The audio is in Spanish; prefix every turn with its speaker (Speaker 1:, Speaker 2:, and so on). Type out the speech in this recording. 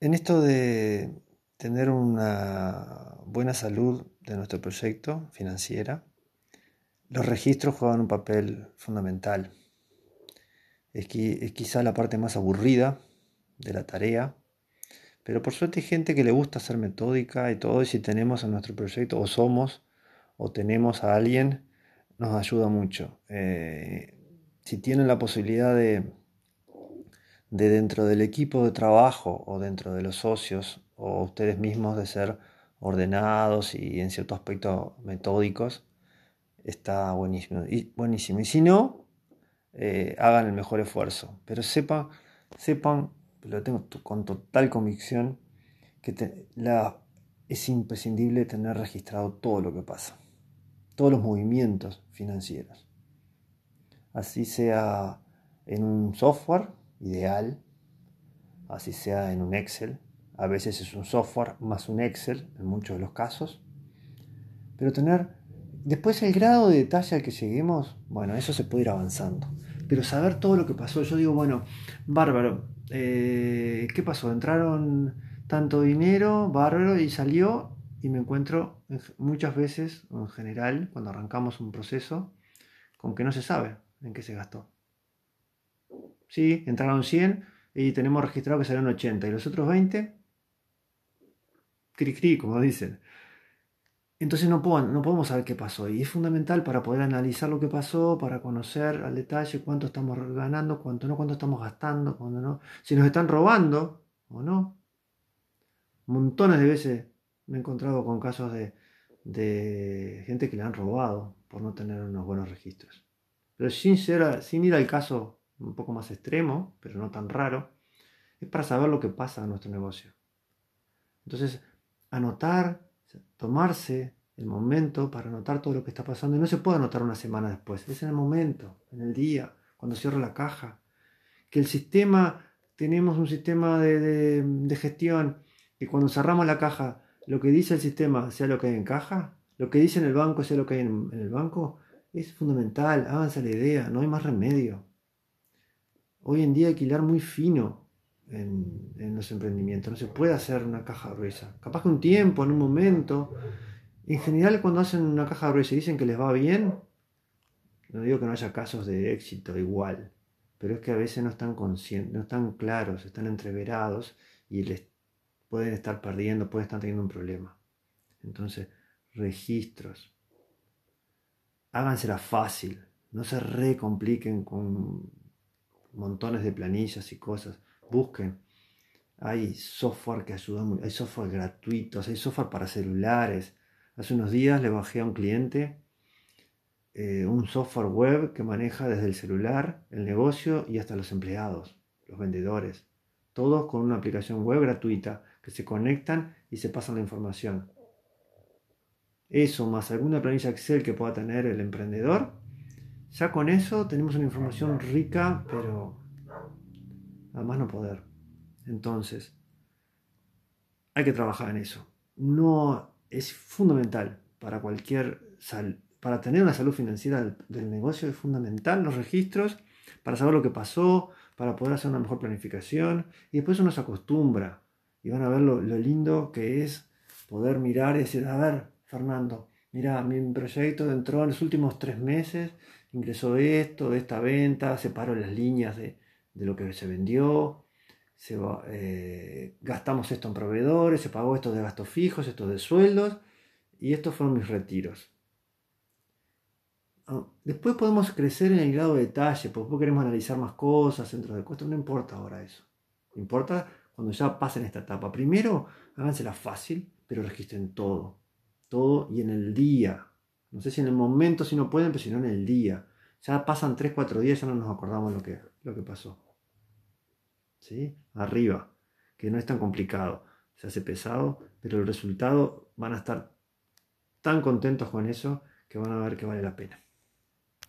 Speaker 1: En esto de tener una buena salud de nuestro proyecto financiera, los registros juegan un papel fundamental. Es, quizá la parte más aburrida de la tarea, pero por suerte hay gente que le gusta ser metódica y todo, y si tenemos en nuestro proyecto, o somos, o tenemos a alguien, nos ayuda mucho. Eh, si tienen la posibilidad de, de dentro del equipo de trabajo o dentro de los socios o ustedes mismos de ser ordenados y en cierto aspecto metódicos, está buenísimo. Y, buenísimo. y si no, eh, hagan el mejor esfuerzo. Pero sepan, sepan, lo tengo con total convicción, que la, es imprescindible tener registrado todo lo que pasa, todos los movimientos financieros. Así sea en un software ideal, así sea en un Excel, a veces es un software más un Excel en muchos de los casos, pero tener después el grado de detalle al que lleguemos, bueno, eso se puede ir avanzando, pero saber todo lo que pasó, yo digo, bueno, bárbaro, eh, ¿qué pasó? Entraron tanto dinero, bárbaro, y salió y me encuentro muchas veces, en general, cuando arrancamos un proceso, con que no se sabe en qué se gastó. Sí, entraron 100 y tenemos registrado que salieron 80 y los otros 20, cri cri, como dicen. Entonces no, no podemos saber qué pasó y es fundamental para poder analizar lo que pasó, para conocer al detalle cuánto estamos ganando, cuánto no, cuánto estamos gastando, cuánto no, si nos están robando o no. Montones de veces me he encontrado con casos de, de gente que le han robado por no tener unos buenos registros. Pero sin, sin ir al caso un poco más extremo, pero no tan raro, es para saber lo que pasa en nuestro negocio. Entonces, anotar, tomarse el momento para anotar todo lo que está pasando, y no se puede anotar una semana después, es en el momento, en el día, cuando cierro la caja. Que el sistema, tenemos un sistema de, gestión, que cuando cerramos la caja, lo que dice el sistema sea lo que hay en caja, lo que dice en el banco sea lo que hay en, en el banco, es fundamental, háganse la idea, no hay más remedio. Hoy en día hay que hilar muy fino en, los emprendimientos. No se puede hacer una caja gruesa. Capaz que un tiempo, en un momento. En general, cuando hacen una caja gruesa y dicen que les va bien, no digo que no haya casos de éxito igual, pero es que a veces no están conscientes, no están claros, están entreverados y les pueden estar perdiendo, pueden estar teniendo un problema. Entonces, registros. Hágansela fácil, no se recompliquen con montones de planillas y cosas. Busquen. Hay software que ayuda, hay software gratuitos, hay software para celulares. Hace unos días le bajé a un cliente eh, un software web que maneja desde el celular el negocio y hasta los empleados, los vendedores. Todos con una aplicación web gratuita que se conectan y se pasan la información. Eso más alguna planilla Excel que pueda tener el emprendedor ya con eso tenemos una información rica, pero además no poder. Entonces, hay que trabajar en eso. No es fundamental para cualquier para tener una salud financiera del, negocio es fundamental los registros para saber lo que pasó, para poder hacer una mejor planificación y después uno se acostumbra y van a ver lo, lo lindo que es poder mirar y decir, a ver, Fernando, mira, mi proyecto entró en los últimos tres meses ingresó esto, de esta venta, separó las líneas de, lo que se vendió, eh, gastamos esto en proveedores, se pagó esto de gastos fijos, esto de sueldos, y estos fueron mis retiros. Ah, después podemos crecer en el grado de detalle, porque después queremos analizar más cosas, centros de costos, no importa ahora eso. Importa cuando ya pasen esta etapa. Primero, hágansela fácil, pero registren todo. Todo y en el día. No sé si en el momento si no pueden, pero si no en el día. Ya pasan 3, 4 días, ya no nos acordamos lo que, lo que pasó. ¿Sí? Arriba, que no es tan complicado. Se hace pesado, pero el resultado van a estar tan contentos con eso que van a ver que vale la pena.